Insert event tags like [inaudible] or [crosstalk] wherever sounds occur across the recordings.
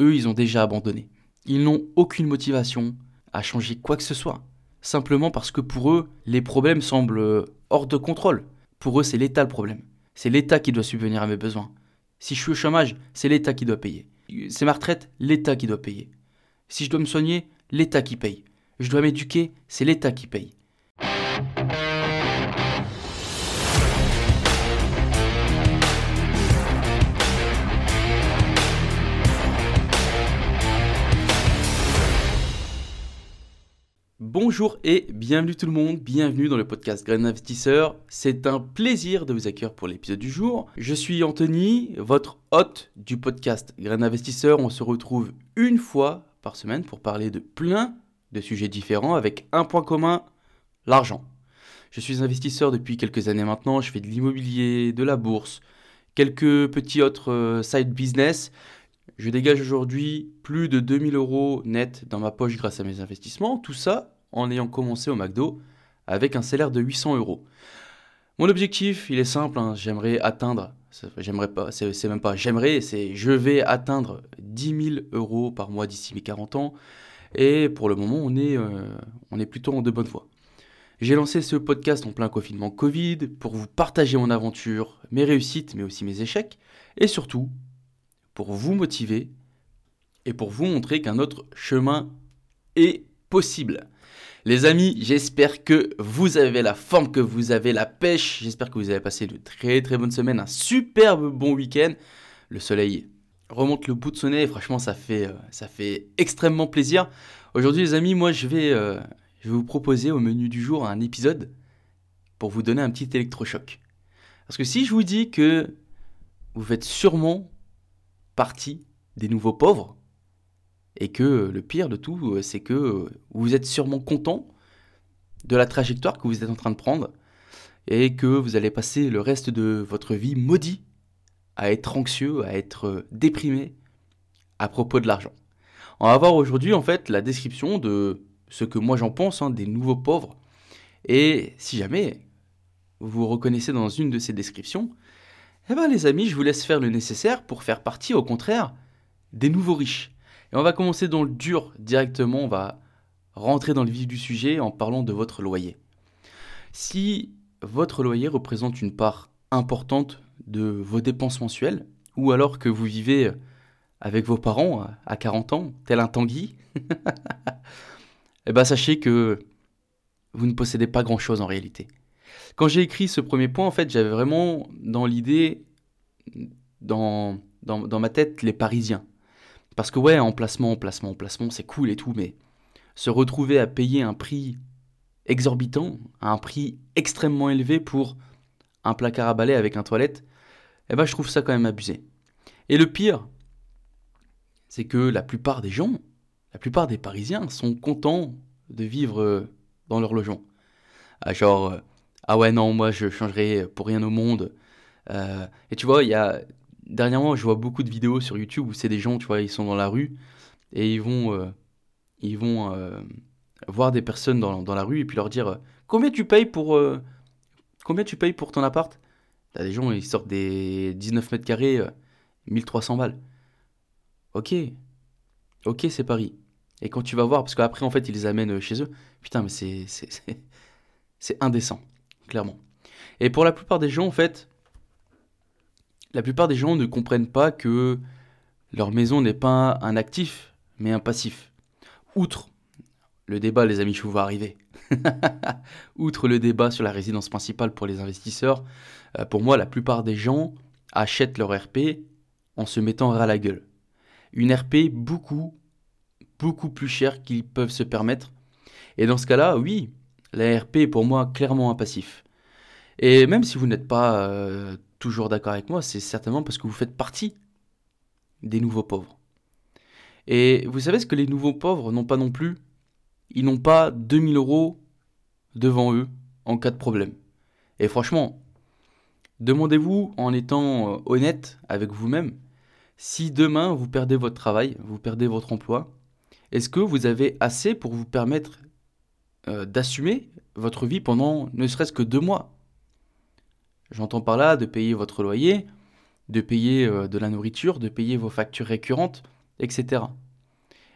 eux, ils ont déjà abandonné. Ils n'ont aucune motivation à changer quoi que ce soit. Simplement parce que pour eux, les problèmes semblent hors de contrôle. Pour eux, c'est l'État le problème. C'est l'État qui doit subvenir à mes besoins. Si je suis au chômage, c'est l'État qui doit payer. C'est ma retraite, l'État qui doit payer. Si je dois me soigner, l'État qui paye. Je dois m'éduquer, c'est l'État qui paye. Bonjour et bienvenue tout le monde, bienvenue dans le podcast Grain Investisseur. C'est un plaisir de vous accueillir pour l'épisode du jour. Je suis Anthony, votre hôte du podcast Grain Investisseur. On se retrouve une fois par semaine pour parler de plein de sujets différents avec un point commun, l'argent. Je suis investisseur depuis quelques années maintenant, je fais de l'immobilier, de la bourse, quelques petits autres euh, side business. Je dégage aujourd'hui plus de 2000 euros net dans ma poche grâce à mes investissements. Tout ça en ayant commencé au McDo avec un salaire de 800 euros. Mon objectif, il est simple, hein, j'aimerais atteindre, j'aimerais pas, c'est même pas j'aimerais, c'est je vais atteindre 10 000 euros par mois d'ici mes 40 ans. Et pour le moment, on est, euh, on est plutôt en de bonne voie. J'ai lancé ce podcast en plein confinement Covid pour vous partager mon aventure, mes réussites, mais aussi mes échecs, et surtout pour vous motiver et pour vous montrer qu'un autre chemin est possible. Les amis, j'espère que vous avez la forme, que vous avez la pêche. J'espère que vous avez passé de très très bonnes semaines, un superbe bon week-end. Le soleil remonte le bout de son nez et franchement ça fait, euh, ça fait extrêmement plaisir. Aujourd'hui les amis, moi je vais, euh, je vais vous proposer au menu du jour un épisode pour vous donner un petit électrochoc. Parce que si je vous dis que vous faites sûrement partie des nouveaux pauvres, et que le pire de tout, euh, c'est que euh, vous êtes sûrement content de la trajectoire que vous êtes en train de prendre et que vous allez passer le reste de votre vie maudit à être anxieux, à être euh, déprimé à propos de l'argent. On va voir aujourd'hui en fait la description de ce que moi j'en pense, hein, des nouveaux pauvres. Et si jamais vous vous reconnaissez dans une de ces descriptions, eh bien les amis, je vous laisse faire le nécessaire pour faire partie au contraire des nouveaux riches. Et on va commencer dans le dur directement, on va rentrer dans le vif du sujet en parlant de votre loyer. Si votre loyer représente une part importante de vos dépenses mensuelles, ou alors que vous vivez avec vos parents à 40 ans, tel un Tanguy, [laughs] eh ben sachez que vous ne possédez pas grand-chose en réalité. Quand j'ai écrit ce premier point, en fait, j'avais vraiment dans l'idée, dans, ma tête, les Parisiens. Parce que ouais, emplacement, emplacement, emplacement, c'est cool et tout, mais se retrouver à payer un prix exorbitant, un prix extrêmement élevé pour un placard à balai avec un toilette, eh ben je trouve ça quand même abusé. Et le pire, c'est que la plupart des gens, la plupart des Parisiens sont contents de vivre euh, dans leur logement. Ah, genre, euh, ah ouais non, moi je changerais pour rien au monde. Euh, et tu vois, il y a dernièrement, je vois beaucoup de vidéos sur YouTube où c'est des gens, tu vois, ils sont dans la rue et ils vont, euh, ils vont euh, voir des personnes dans, dans, la rue et puis leur dire euh, combien tu payes pour, combien tu payes pour ton appart? T'as des gens, ils sortent des 19 mètres carrés, 1300 balles. Ok, ok, c'est Paris. Et quand tu vas voir, parce qu'après, en fait, ils les amènent chez eux, putain, mais c'est, c'est indécent, clairement. Et pour la plupart des gens, en fait, la plupart des gens ne comprennent pas que leur maison n'est pas un actif, mais un passif. Outre le débat, les amis, je vous vois arriver. [laughs] Outre le débat sur la résidence principale pour les investisseurs, euh, pour moi, la plupart des gens achètent leur RP en se mettant ras la gueule. Une RP beaucoup, beaucoup plus chère qu'ils peuvent se permettre. Et dans ce cas-là, oui, la RP est pour moi clairement un passif. Et même si vous n'êtes pas euh, toujours d'accord avec moi, c'est certainement parce que vous faites partie des nouveaux pauvres. Et vous savez ce que les nouveaux pauvres n'ont pas non plus? Ils n'ont pas 2000 euros devant eux en cas de problème. Et franchement, demandez-vous en étant euh, honnête avec vous-même, si demain vous perdez votre travail, vous perdez votre emploi, est-ce que vous avez assez pour vous permettre euh, d'assumer votre vie pendant ne serait-ce que deux mois? J'entends par là de payer votre loyer, de payer euh, de la nourriture, de payer vos factures récurrentes, etc.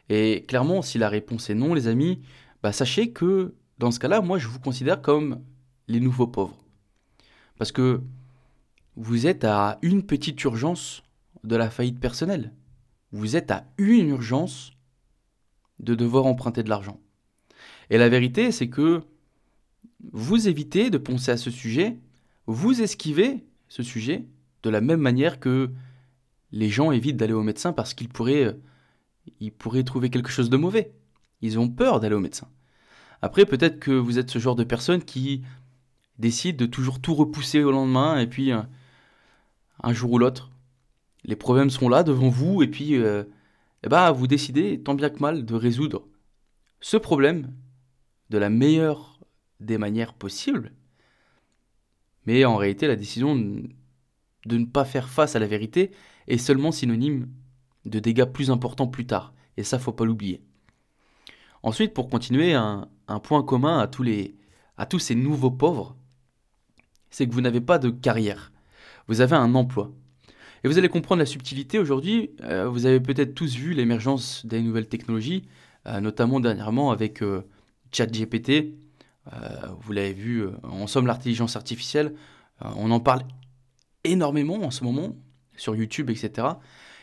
Et clairement, si la réponse est non, les amis, bah sachez que dans ce cas-là, moi, je vous considère comme les nouveaux pauvres. Parce que vous êtes à une petite urgence de la faillite personnelle. Vous êtes à une urgence de devoir emprunter de l'argent. Et la vérité, c'est que vous évitez de penser à ce sujet, vous esquivez ce sujet de la même manière que les gens évitent d'aller au médecin parce qu'ils pourraient, ils pourraient trouver quelque chose de mauvais. Ils ont peur d'aller au médecin. Après, peut-être que vous êtes ce genre de personne qui décide de toujours tout repousser au lendemain et puis euh, un jour ou l'autre, les problèmes sont là devant vous et puis euh, eh ben, vous décidez tant bien que mal de résoudre ce problème de la meilleure des manières possibles. Mais en réalité, la décision de ne pas faire face à la vérité est seulement synonyme de dégâts plus importants plus tard. Et ça, faut pas l'oublier. Ensuite, pour continuer, un, point commun à tous, ces nouveaux pauvres, c'est que vous n'avez pas de carrière. Vous avez un emploi. Et vous allez comprendre la subtilité aujourd'hui. Euh, vous avez peut-être tous vu l'émergence des nouvelles technologies, euh, notamment dernièrement avec euh, ChatGPT. Vous l'avez vu, en somme, l'intelligence artificielle. on en parle énormément en ce moment sur YouTube, etc.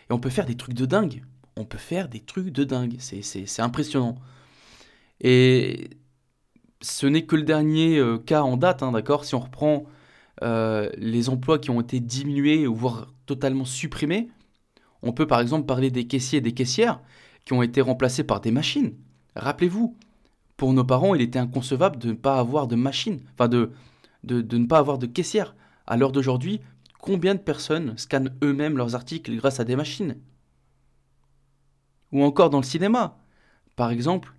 Et on peut faire des trucs de dingue. On peut faire des trucs de dingue. C'est impressionnant. Et ce n'est que le dernier euh, cas en date, hein, d'accord? Si on reprend euh, les emplois qui ont été diminués voire totalement supprimés, on peut par exemple parler des caissiers et des caissières qui ont été remplacés par des machines. Rappelez-vous, pour nos parents, il était inconcevable de ne pas avoir de machine, enfin de, de, ne pas avoir de caissière. À l'heure d'aujourd'hui, combien de personnes scannent eux-mêmes leurs articles grâce à des machines? Ou encore dans le cinéma. Par exemple,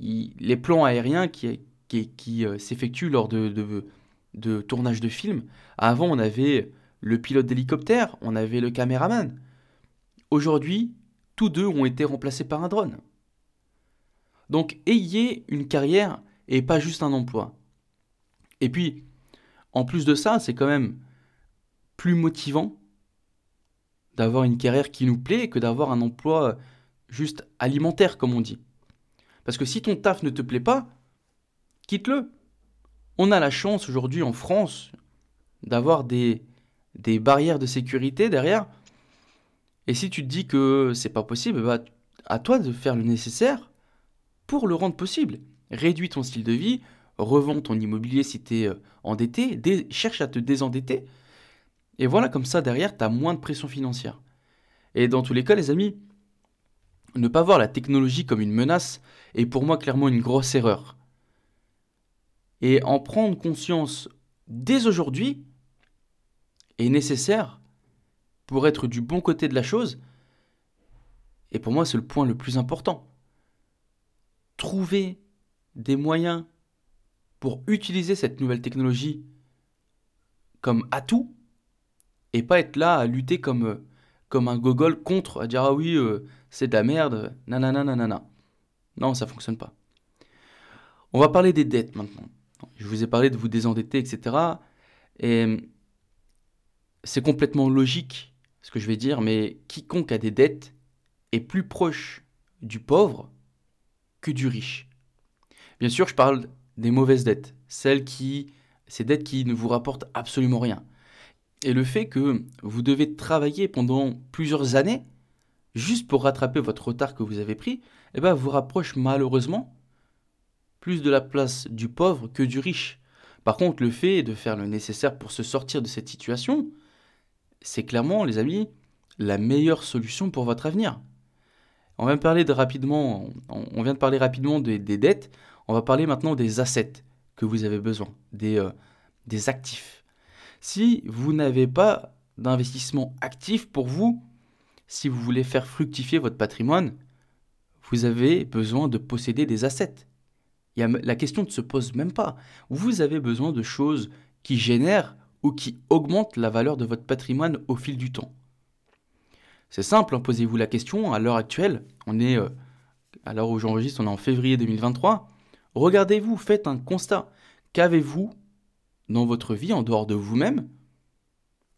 les plans aériens qui, euh, s'effectuent lors de, de, de tournage de films. Avant, on avait le pilote d'hélicoptère, on avait le caméraman. Aujourd'hui, tous deux ont été remplacés par un drone. Donc, ayez une carrière et pas juste un emploi. Et puis, en plus de ça, c'est quand même plus motivant d'avoir une carrière qui nous plaît que d'avoir un emploi juste alimentaire, comme on dit. Parce que si ton taf ne te plaît pas, quitte-le. On a la chance aujourd'hui en France d'avoir des, des barrières de sécurité derrière. Et si tu te dis que c'est pas possible, bah, à toi de faire le nécessaire pour le rendre possible. Réduis ton style de vie, revends ton immobilier si tu es euh, endetté, cherche à te désendetter. Et voilà, comme ça, derrière, tu as moins de pression financière. Et dans tous les cas, les amis, ne pas voir la technologie comme une menace est pour moi clairement une grosse erreur. Et en prendre conscience dès aujourd'hui est nécessaire pour être du bon côté de la chose. Et pour moi, c'est le point le plus important. Trouver des moyens pour utiliser cette nouvelle technologie comme atout et pas être là à lutter comme, comme un gogol contre, à dire ah oui, euh, c'est de la merde, nanana, nanana. Non, ça fonctionne pas. On va parler des dettes maintenant. Je vous ai parlé de vous désendetter, etc. Et c'est complètement logique ce que je vais dire, mais quiconque a des dettes est plus proche du pauvre du riche. Bien sûr, je parle des mauvaises dettes, celles qui, ces dettes qui ne vous rapportent absolument rien. Et le fait que vous devez travailler pendant plusieurs années juste pour rattraper votre retard que vous avez pris, eh ben, vous rapproche malheureusement plus de la place du pauvre que du riche. Par contre, le fait de faire le nécessaire pour se sortir de cette situation, c'est clairement, les amis, la meilleure solution pour votre avenir. On vient de parler de rapidement, des, dettes. On va parler maintenant des assets que vous avez besoin, des, euh, des actifs. Si vous n'avez pas d'investissement actif pour vous, si vous voulez faire fructifier votre patrimoine, vous avez besoin de posséder des assets. la question ne se pose même pas. Vous avez besoin de choses qui génèrent ou qui augmentent la valeur de votre patrimoine au fil du temps. C'est simple, hein, posez-vous la question, à l'heure actuelle, on est, euh, à l'heure où j'enregistre, on est en février 2023, regardez-vous, faites un constat. Qu'avez-vous dans votre vie en dehors de vous-même,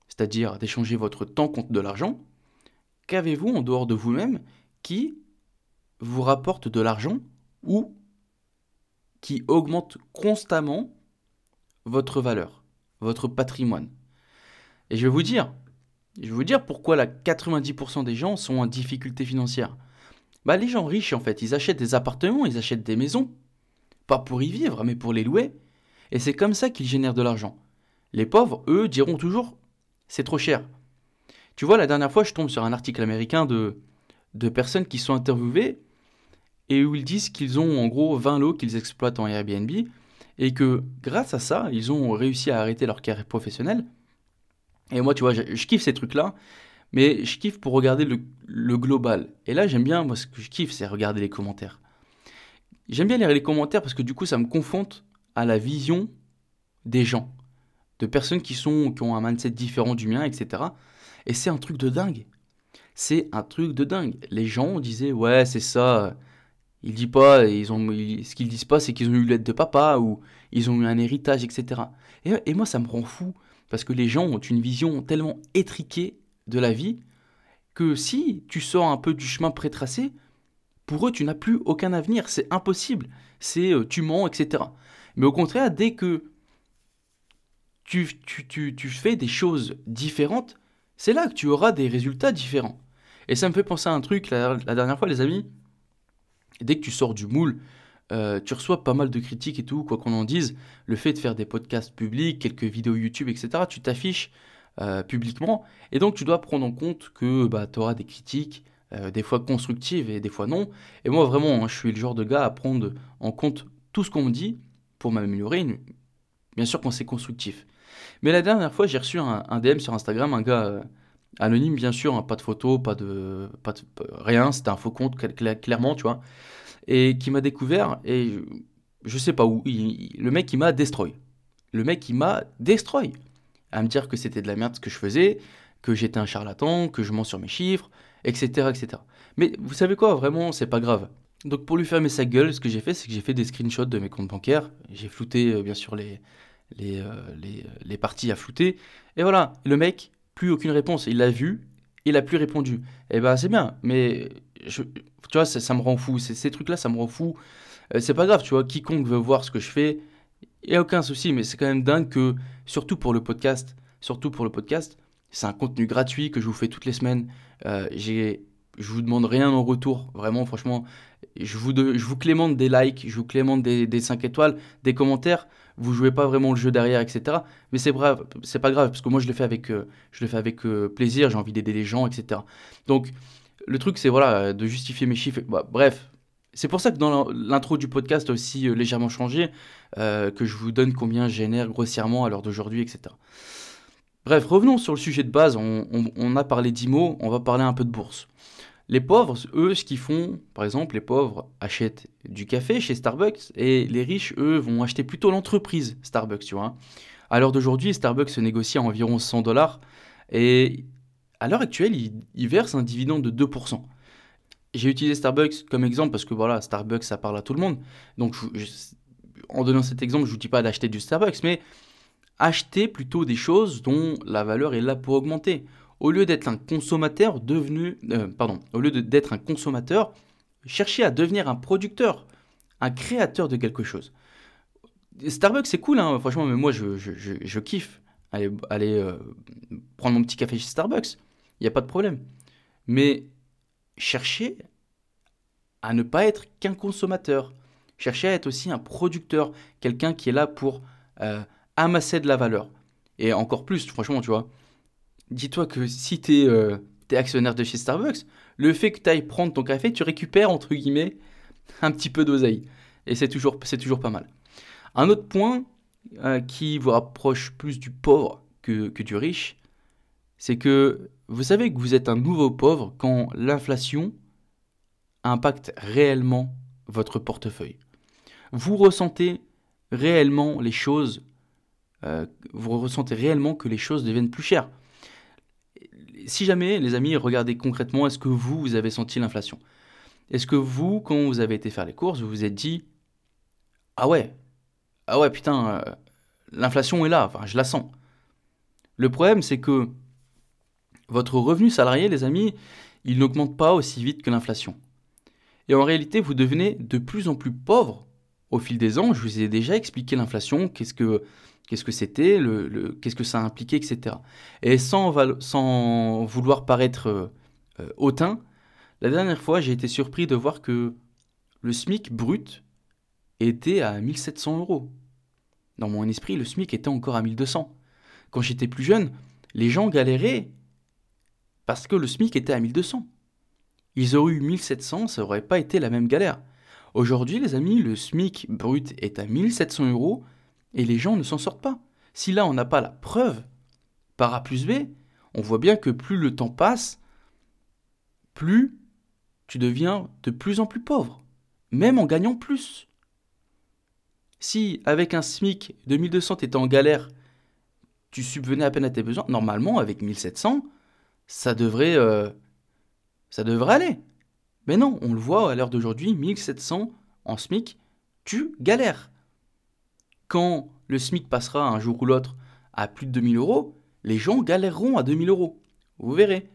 c'est-à-dire d'échanger votre temps contre de l'argent qu'avez-vous en dehors de vous-même qui vous rapporte de l'argent ou qui augmente constamment votre valeur, votre patrimoine? Et je vais vous dire, je vais vous dire pourquoi la 90% des gens sont en difficulté financière. Bah les gens riches en fait, ils achètent des appartements, ils achètent des maisons, pas pour y vivre, mais pour les louer. Et c'est comme ça qu'ils génèrent de l'argent. Les pauvres, eux, diront toujours c'est trop cher. Tu vois, la dernière fois, je tombe sur un article américain de, de personnes qui sont interviewées et où ils disent qu'ils ont en gros 20 lots qu'ils exploitent en Airbnb et que grâce à ça, ils ont réussi à arrêter leur carrière professionnelle. Et moi, tu vois, je, kiffe ces trucs-là, mais je kiffe pour regarder le, global. Et là, j'aime bien, moi, ce que je kiffe, c'est regarder les commentaires. J'aime bien lire les commentaires parce que du coup, ça me confronte à la vision des gens, de personnes qui, sont, qui ont un mindset différent du mien, etc. Et c'est un truc de dingue. C'est un truc de dingue. Les gens disaient, ouais, c'est ça, ils disent pas, ils ont, ce qu'ils disent pas, c'est qu'ils ont eu l'aide de papa ou ils ont eu un héritage, etc. Et, moi, ça me rend fou parce que les gens ont une vision tellement étriquée de la vie que si tu sors un peu du chemin prétracé, pour eux, tu n'as plus aucun avenir. C'est impossible. C'est euh, tu mens, etc. Mais au contraire, dès que tu, fais des choses différentes, c'est là que tu auras des résultats différents. Et ça me fait penser à un truc, la dernière fois, les amis, dès que tu sors du moule, euh, tu reçois pas mal de critiques et tout, quoi qu'on en dise. Le fait de faire des podcasts publics, quelques vidéos YouTube, etc., tu t'affiches euh, publiquement. Et donc, tu dois prendre en compte que bah, tu auras des critiques, euh, des fois constructives et des fois non. Et moi, vraiment, hein, je suis le genre de gars à prendre en compte tout ce qu'on me dit pour m'améliorer, bien sûr quand c'est constructif. Mais la dernière fois, j'ai reçu un, DM sur Instagram, un gars anonyme, bien sûr, hein, pas de photo, pas de, pas de rien, c'était un faux compte, clairement, tu vois et qui m'a découvert, et je, sais pas où, le mec qui m'a destroy. Le mec qui m'a destroy. À me dire que c'était de la merde ce que je faisais, que j'étais un charlatan, que je mens sur mes chiffres, etc. etc. Mais vous savez quoi, vraiment, c'est pas grave. Donc pour lui fermer sa gueule, ce que j'ai fait, c'est que j'ai fait des screenshots de mes comptes bancaires. J'ai flouté, euh, bien sûr, les, les, euh, les, les, parties à flouter. Et voilà, le mec, plus aucune réponse. Il l'a vu, il a plus répondu. Eh ben c'est bien, mais tu vois, ça, me rend fou. Ces, trucs-là, ça me rend fou. Euh, c'est pas grave, tu vois, quiconque veut voir ce que je fais, il n'y a aucun souci, mais c'est quand même dingue que, surtout pour le podcast, surtout pour le podcast, c'est un contenu gratuit que je vous fais toutes les semaines. Euh, j'ai, je vous demande rien en retour, vraiment, franchement. Je vous, je vous clémente des likes, je vous clémente des, des 5 étoiles, des commentaires. Vous jouez pas vraiment le jeu derrière, etc. Mais c'est brave, c'est pas grave, parce que moi je le fais avec, euh, je le fais avec plaisir, j'ai envie d'aider les gens, etc. Donc, le truc, c'est voilà, de justifier mes chiffres. Bah, bref, c'est pour ça que dans l'intro du podcast aussi euh, légèrement changé, euh, que je vous donne combien je génère grossièrement à l'heure d'aujourd'hui, etc. Bref, revenons sur le sujet de base. On, a parlé d'IMO, on va parler un peu de bourse. Les pauvres, eux, ce qu'ils font, par exemple, les pauvres achètent du café chez Starbucks et les riches, eux, vont acheter plutôt l'entreprise Starbucks, tu vois. À l'heure d'aujourd'hui, Starbucks se négocie à environ 100 dollars et à l'heure actuelle, il, verse un dividende de 2%. J'ai utilisé Starbucks comme exemple parce que voilà, Starbucks, ça parle à tout le monde. Donc, en donnant cet exemple, je ne vous dis pas d'acheter du Starbucks, mais acheter plutôt des choses dont la valeur est là pour augmenter. Au lieu d'être un consommateur devenu, euh, pardon, au lieu d'être un consommateur, cherchez à devenir un producteur, un créateur de quelque chose. Starbucks, c'est cool, hein, franchement, mais moi, je, kiffe aller, aller euh, prendre mon petit café chez Starbucks il n'y a pas de problème. Mais cherchez à ne pas être qu'un consommateur. Cherchez à être aussi un producteur, quelqu'un qui est là pour euh, amasser de la valeur. Et encore plus, franchement, tu vois. Dis-toi que si tu es, euh, actionnaire de chez Starbucks, le fait que tu ailles prendre ton café, tu récupères, entre guillemets, un petit peu d'oseille. Et c'est toujours, toujours pas mal. Un autre point euh, qui vous rapproche plus du pauvre que, que du riche, c'est que vous savez que vous êtes un nouveau pauvre quand l'inflation impacte réellement votre portefeuille. Vous ressentez réellement les choses, euh, vous ressentez réellement que les choses deviennent plus chères. Si jamais, les amis, regardez concrètement, est-ce que vous, vous avez senti l'inflation? Est-ce que vous, quand vous avez été faire les courses, vous vous êtes dit, ah ouais, ah ouais, putain, euh, l'inflation est là, je la sens. Le problème, c'est que votre revenu salarié, les amis, il n'augmente pas aussi vite que l'inflation. Et en réalité, vous devenez de plus en plus pauvre au fil des ans. Je vous ai déjà expliqué l'inflation, qu'est-ce que c'était, qu'est-ce que ça impliquait, etc. Et sans, vouloir paraître euh, hautain, la dernière fois, j'ai été surpris de voir que le SMIC brut était à 1700 euros. Dans mon esprit, le SMIC était encore à 1200. Quand j'étais plus jeune, les gens galéraient parce que le SMIC était à 1200. Ils auraient eu 1700, ça n'aurait pas été la même galère. Aujourd'hui, les amis, le SMIC brut est à 1700 euros et les gens ne s'en sortent pas. Si là, on n'a pas la preuve par A plus B, on voit bien que plus le temps passe, plus tu deviens de plus en plus pauvre, même en gagnant plus. Si avec un SMIC de 1200 tu étais en galère, tu subvenais à peine à tes besoins, normalement avec 1700, ça devrait, euh, ça devrait aller. Mais non, on le voit à l'heure d'aujourd'hui, 1700 en SMIC, tu galères. Quand le SMIC passera un jour ou l'autre à plus de 2000 euros, les gens galéreront à 2000 euros. Vous verrez.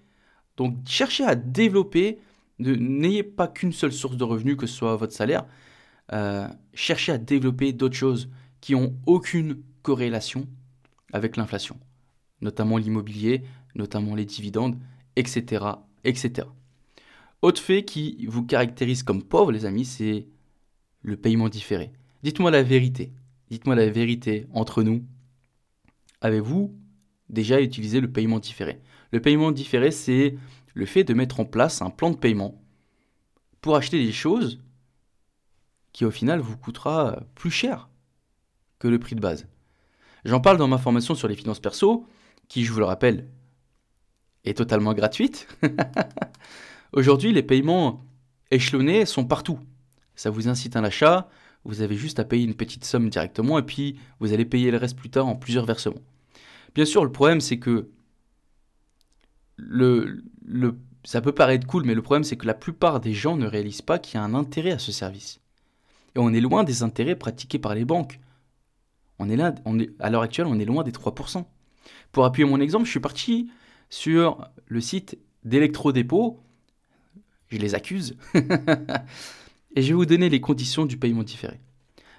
Donc cherchez à développer, n'ayez pas qu'une seule source de revenus, que ce soit votre salaire, euh, cherchez à développer d'autres choses qui ont aucune corrélation avec l'inflation, notamment l'immobilier, notamment les dividendes, etc., etc. Autre fait qui vous caractérise comme pauvre, les amis, c'est le paiement différé. Dites-moi la vérité. Dites-moi la vérité entre nous. Avez-vous déjà utilisé le paiement différé? Le paiement différé, c'est le fait de mettre en place un plan de paiement pour acheter des choses qui au final vous coûtera plus cher que le prix de base. J'en parle dans ma formation sur les finances perso, qui, je vous le rappelle, est totalement gratuite. [laughs] Aujourd'hui, les paiements échelonnés sont partout. Ça vous incite à l'achat, vous avez juste à payer une petite somme directement et puis vous allez payer le reste plus tard en plusieurs versements. Bien sûr, le problème c'est que le, le, ça peut paraître cool, mais le problème c'est que la plupart des gens ne réalisent pas qu'il y a un intérêt à ce service. Et on est loin des intérêts pratiqués par les banques. On est là, on est, à l'heure actuelle, on est loin des 3%. Pour appuyer mon exemple, je suis parti sur le site d'électrodépôt. Je les accuse. [laughs] et je vais vous donner les conditions du paiement différé.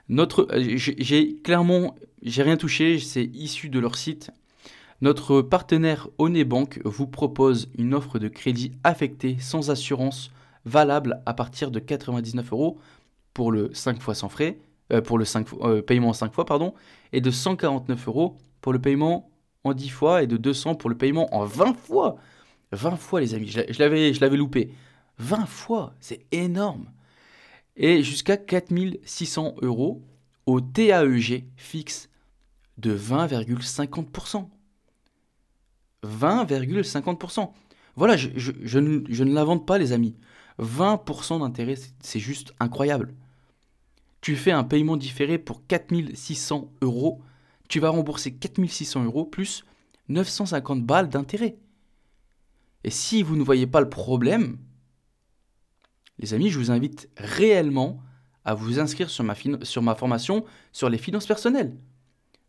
Notre, j'ai clairement, j'ai rien touché, c'est issu de leur site. Notre partenaire Bank vous propose une offre de crédit affecté sans assurance valable à partir de 99 euros pour le 5 fois sans frais, euh, pour le 5, euh, paiement en 5 fois, pardon, et de 149 euros pour le paiement en 10 fois et de 200 pour le paiement en 20 fois. 20 fois, les amis, je l'avais, je l'avais loupé. 20 fois, c'est énorme. Et jusqu'à 4600 euros au TAEG fixe de 20,50%. 20,50%. Voilà, je, ne, je ne l'invente pas, les amis. 20% d'intérêt, c'est juste incroyable tu fais un paiement différé pour 4600 euros, tu vas rembourser 4600 euros plus 950 balles d'intérêt. Et si vous ne voyez pas le problème, les amis, je vous invite réellement à vous inscrire sur ma, sur ma formation sur les finances personnelles.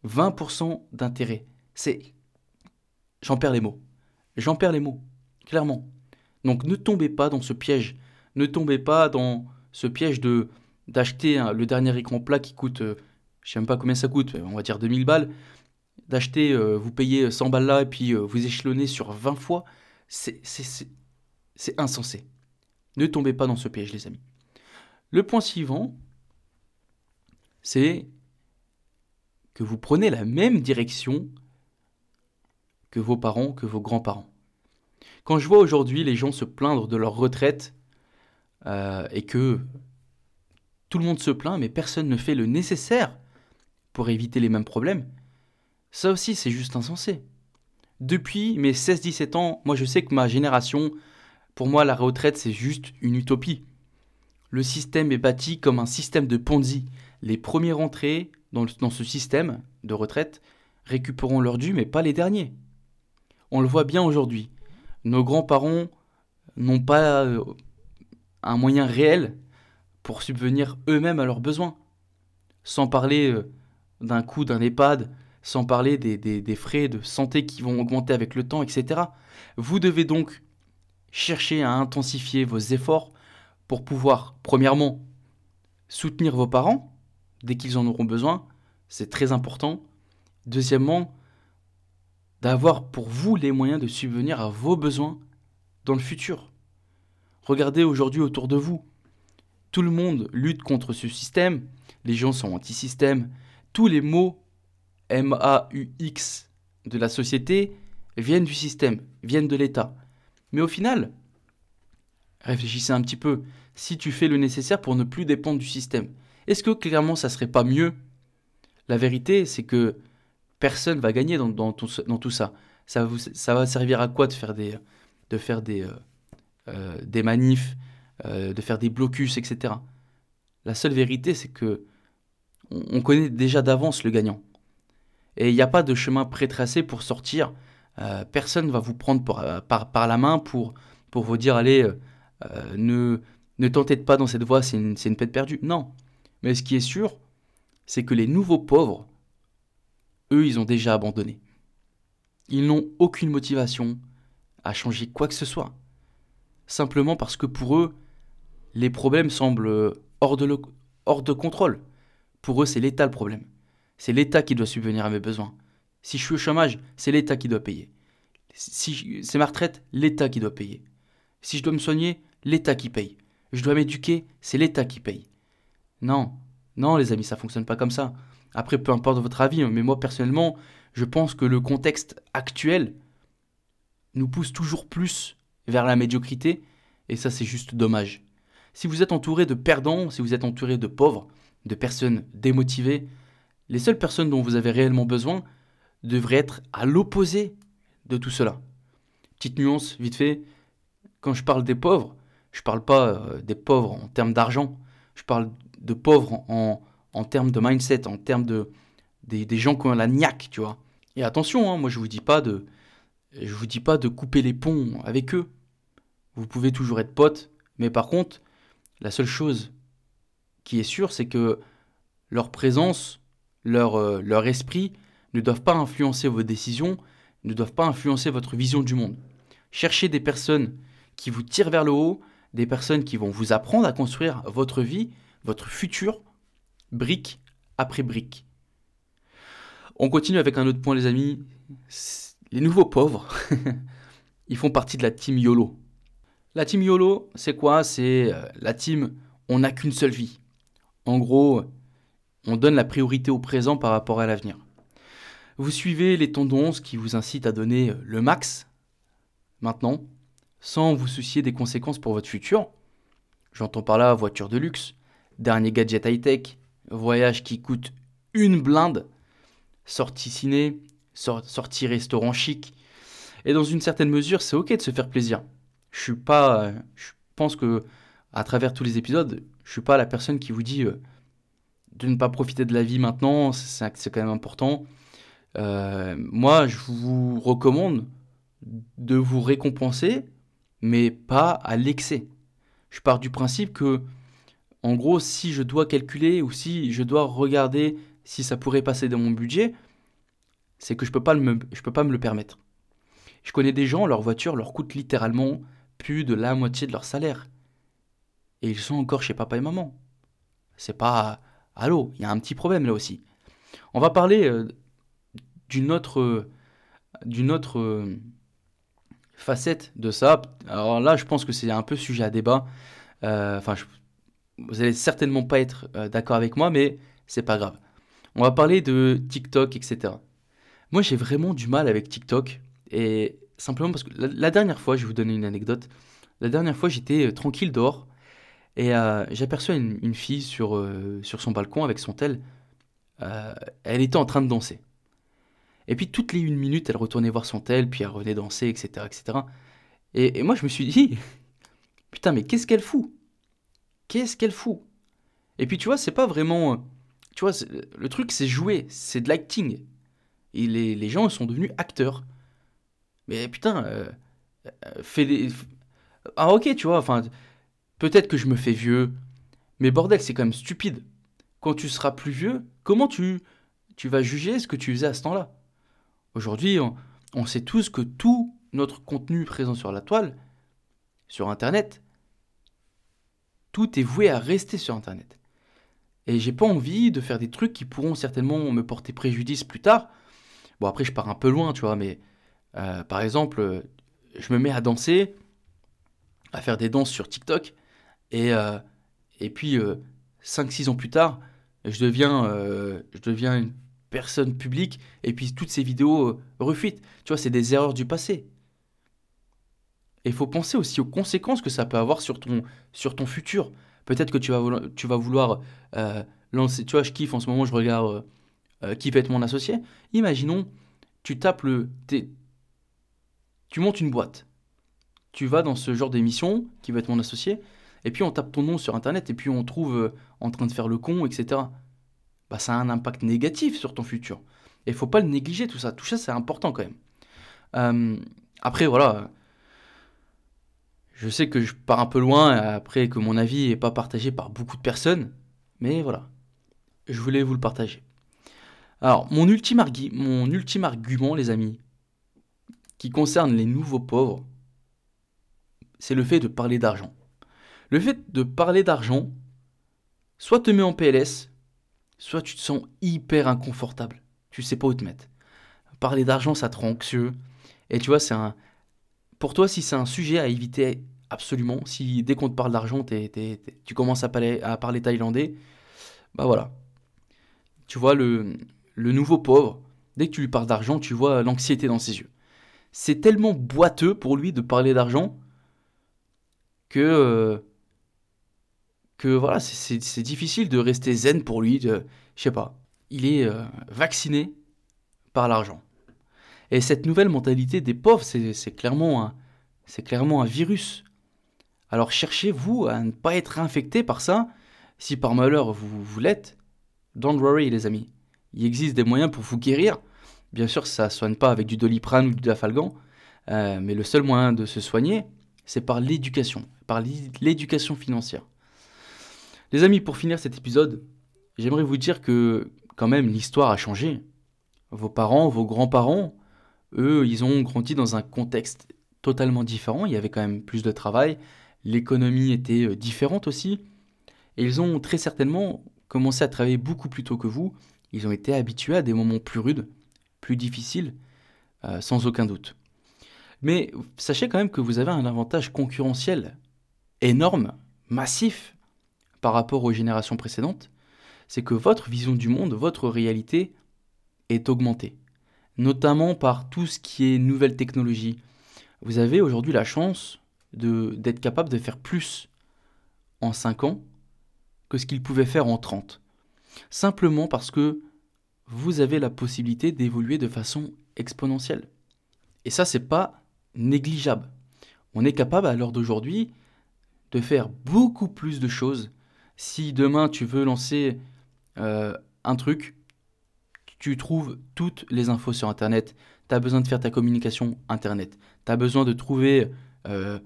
20% d'intérêt. C'est... J'en perds les mots. J'en perds les mots, clairement. Donc ne tombez pas dans ce piège. Ne tombez pas dans ce piège de d'acheter le dernier écran plat qui coûte, euh, je sais même pas combien ça coûte, on va dire 2000 balles, d'acheter, euh, vous payez 100 balles là et puis euh, vous échelonnez sur 20 fois, c'est insensé. Ne tombez pas dans ce piège, les amis. Le point suivant, c'est que vous prenez la même direction que vos parents, que vos grands-parents. Quand je vois aujourd'hui les gens se plaindre de leur retraite et que tout le monde se plaint, mais personne ne fait le nécessaire pour éviter les mêmes problèmes. Ça aussi, c'est juste insensé. Depuis mes 16-17 ans, moi je sais que ma génération, pour moi la retraite c'est juste une utopie. Le système est bâti comme un système de Ponzi. Les premiers rentrés dans, dans ce système de retraite récupéreront leur dû, mais pas les derniers. On le voit bien aujourd'hui. Nos grands-parents n'ont pas euh, un moyen réel pour subvenir eux-mêmes à leurs besoins. Sans parler euh, d'un coût d'un EHPAD, sans parler des, frais de santé qui vont augmenter avec le temps, etc. Vous devez donc cherchez à intensifier vos efforts pour pouvoir, premièrement, soutenir vos parents dès qu'ils en auront besoin, c'est très important. Deuxièmement, d'avoir pour vous les moyens de subvenir à vos besoins dans le futur. Regardez aujourd'hui autour de vous. Tout le monde lutte contre ce système. Les gens sont anti-système. Tous les mots M-A-U-X de la société viennent du système, viennent de l'État. Mais au final, réfléchissez un petit peu. Si tu fais le nécessaire pour ne plus dépendre du système, est-ce que clairement ça serait pas mieux? La vérité, c'est que personne va gagner dans, tout, ça. Ça, va servir à quoi de faire des, euh, euh, des manifs, euh, de faire des blocus, etc. La seule vérité, c'est que on, connaît déjà d'avance le gagnant. Et il n'y a pas de chemin pré-tracé pour sortir. personne ne va vous prendre par, par, la main pour, vous dire allez, ne, ne tentez pas dans cette voie, c'est une, une pète perdue. Non. Mais ce qui est sûr, c'est que les nouveaux pauvres, eux, ils ont déjà abandonné. Ils n'ont aucune motivation à changer quoi que ce soit. Simplement parce que pour eux, les problèmes semblent hors de contrôle. Pour eux, c'est l'État le problème. C'est l'État qui doit subvenir à mes besoins. Si je suis au chômage, c'est l'État qui doit payer. Si c'est ma retraite, l'État qui doit payer. Si je dois me soigner, l'État qui paye. Je dois m'éduquer, c'est l'État qui paye. Non, non les amis, ça fonctionne pas comme ça. Après, peu importe votre avis, hein, mais moi personnellement, je pense que le contexte actuel nous pousse toujours plus vers la médiocrité, et ça c'est juste dommage. Si vous êtes entouré de perdants, si vous êtes entouré de pauvres, de personnes démotivées, les seules personnes dont vous avez réellement besoin devraient être à l'opposé de tout cela. Petite nuance, vite fait, quand je parle des pauvres, je ne parle pas euh, des pauvres en termes d'argent, je parle de pauvres en, en termes de mindset, en termes de des, gens qui ont la niaque, tu vois. Et attention, hein, moi je vous dis pas de je vous dis pas de couper les ponts avec eux. Vous pouvez toujours être potes, mais par contre, la seule chose qui est sûre, c'est que leur présence, leur, euh, leur esprit ne doivent pas influencer vos décisions, ne doivent pas influencer votre vision du monde. Cherchez des personnes qui vous tirent vers le haut, des personnes qui vont vous apprendre à construire votre vie, votre futur, brique après brique. On continue avec un autre point, les amis. Les nouveaux pauvres, [laughs] ils font partie de la team YOLO. La team YOLO, c'est quoi? C'est euh, la team on n'a qu'une seule vie. En gros, on donne la priorité au présent par rapport à l'avenir. Vous suivez les tendances qui vous incitent à donner le max maintenant, sans vous soucier des conséquences pour votre futur. J'entends par là voiture de luxe, dernier gadget high-tech, voyage qui coûte une blinde, sortie ciné, sortie restaurant chic. Et dans une certaine mesure, c'est ok de se faire plaisir. Je suis pas, je pense que à travers tous les épisodes, je suis pas la personne qui vous dit euh, de ne pas profiter de la vie maintenant, c'est quand même important. Euh, moi, je vous recommande de vous récompenser, mais pas à l'excès. Je pars du principe que en gros, si je dois calculer ou si je dois regarder si ça pourrait passer dans mon budget, c'est que je peux peux pas me le permettre. Je connais des gens, leur voiture leur coûte littéralement plus de la moitié de leur salaire. Et ils sont encore chez papa et maman. C'est pas allô, il y a un petit problème là aussi. On va parler euh, d'une autre d'une autre euh, facette de ça. Alors là, je pense que c'est un peu sujet à débat. Euh, enfin, vous allez certainement pas être euh, d'accord avec moi, mais c'est pas grave. On va parler de TikTok, etc. Moi, j'ai vraiment du mal avec TikTok. Et simplement parce que la, dernière fois, je vais vous donner une anecdote. La dernière fois, j'étais euh, tranquille dehors. Et euh, j'aperçois une, fille sur, sur son balcon avec son tel. elle était en train de danser. Et puis toutes les une minute, elle retournait voir son tel, puis elle revenait danser, etc. etc. Et, moi, je me suis dit, [laughs] putain, mais qu'est-ce qu'elle fout? Qu'est-ce qu'elle fout? Et puis tu vois, c'est pas vraiment. Euh, tu vois, le truc c'est jouer, c'est de l'acting. Et les, les, gens sont devenus acteurs. Mais putain, euh, euh, fais des. Ah ok, tu vois, enfin. Peut-être que je me fais vieux. Mais bordel, c'est quand même stupide. Quand tu seras plus vieux, comment tu, tu vas juger ce que tu faisais à ce temps-là? Aujourd'hui, on, sait tous que tout notre contenu présent sur la toile sur Internet, tout est voué à rester sur Internet. Et j'ai pas envie de faire des trucs qui pourront certainement me porter préjudice plus tard. Bon, après, je pars un peu loin, tu vois, mais euh, par exemple, je me mets à danser, à faire des danses sur TikTok, et, euh, et puis 5-6 ans plus tard, je deviens, je deviens une personne publique, et puis toutes ces vidéos euh, refuitent. Tu vois, c'est des erreurs du passé. Et il faut penser aussi aux conséquences que ça peut avoir sur ton, sur ton futur. Peut-être que tu vas vouloir, tu vas vouloir euh, lancer. Tu vois, je kiffe en ce moment, je regarde euh, Qui va être mon associé. Imaginons, tu tapes le. Tu montes une boîte. Tu vas dans ce genre d'émission, Qui va être mon associé, et puis on tape ton nom sur internet, et puis on trouve en train de faire le con, etc bah, ça a un impact négatif sur ton futur. Et il faut pas le négliger, tout ça. Tout ça, c'est important quand même. Euh, après, voilà. Je sais que je pars un peu loin, après que mon avis n'est pas partagé par beaucoup de personnes. Mais voilà. Je voulais vous le partager. Alors, mon ultime, mon ultime argument, les amis, qui concerne les nouveaux pauvres, c'est le fait de parler d'argent. Le fait de parler d'argent, soit te met en PLS, soit tu te sens hyper inconfortable. Tu sais pas où te mettre. Parler d'argent, ça te rend anxieux. Et tu vois, c'est un. Pour toi, si c'est un sujet à éviter absolument, si dès qu'on te parle d'argent, tu commences à parler, thaïlandais, bah voilà. Tu vois, le, le nouveau pauvre, dès que tu lui parles d'argent, tu vois l'anxiété dans ses yeux. C'est tellement boiteux pour lui de parler d'argent que euh, que voilà, c'est difficile de rester zen pour lui. Je sais pas. Il est euh, vacciné par l'argent. Et cette nouvelle mentalité des pauvres, c'est clairement, un, clairement un virus. Alors cherchez-vous à ne pas être infecté par ça. Si par malheur vous, vous l'êtes, don't worry les amis. Il existe des moyens pour vous guérir. Bien sûr, ça ne soigne pas avec du doliprane ou du dafalgan. Euh, mais le seul moyen de se soigner, c'est par l'éducation, par l'éducation financière. Les amis, pour finir cet épisode, j'aimerais vous dire que quand même l'histoire a changé. Vos parents, vos grands-parents, eux, ils ont grandi dans un contexte totalement différent. Il y avait quand même plus de travail, l'économie était euh, différente aussi. Et ils ont très certainement commencé à travailler beaucoup plus tôt que vous. Ils ont été habitués à des moments plus rudes, plus difficiles, euh, sans aucun doute. Mais sachez quand même que vous avez un avantage concurrentiel énorme, massif, par rapport aux générations précédentes, c'est que votre vision du monde, votre réalité est augmentée, notamment par tout ce qui est nouvelle technologie. Vous avez aujourd'hui la chance d'être capable de faire plus en 5 ans que ce qu'il pouvait faire en 30. Simplement parce que vous avez la possibilité d'évoluer de façon exponentielle. Et ça, c'est pas négligeable. On est capable à l'heure d'aujourd'hui de faire beaucoup plus de choses si demain tu veux lancer euh, un truc, tu trouves toutes les infos sur Internet. Tu as besoin de faire ta communication Internet. Tu as besoin de trouver euh,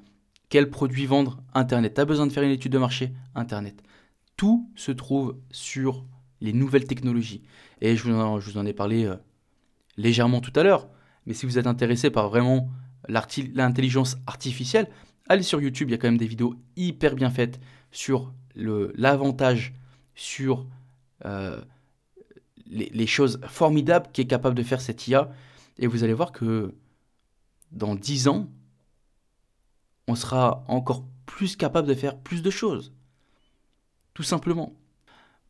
quel produit vendre Internet. Tu as besoin de faire une étude de marché Internet. Tout se trouve sur les nouvelles technologies. Et je vous en, ai parlé euh, légèrement tout à l'heure. Mais si vous êtes intéressé par vraiment l'intelligence artificielle, allez sur YouTube, il y a quand même des vidéos hyper bien faites sur l'avantage sur euh, les, choses formidables qu'est capable de faire cette IA. Et vous allez voir que dans 10 ans, on sera encore plus capable de faire plus de choses. Tout simplement.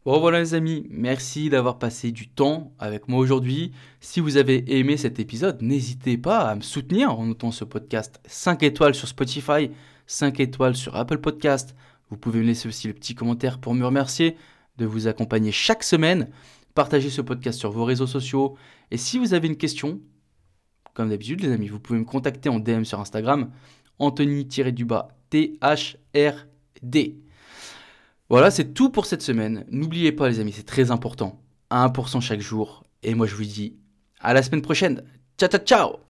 Bon voilà les amis, merci d'avoir passé du temps avec moi aujourd'hui. Si vous avez aimé cet épisode, n'hésitez pas à me soutenir en notant ce podcast 5 étoiles sur Spotify, 5 étoiles sur Apple Podcast, vous pouvez me laisser aussi le petit commentaire pour me remercier de vous accompagner chaque semaine. Partagez ce podcast sur vos réseaux sociaux. Et si vous avez une question, comme d'habitude les amis, vous pouvez me contacter en DM sur Instagram, Anthony-du-bas. Voilà, c'est tout pour cette semaine. N'oubliez pas les amis, c'est très important. 1% chaque jour. Et moi je vous dis à la semaine prochaine. Ciao ciao ciao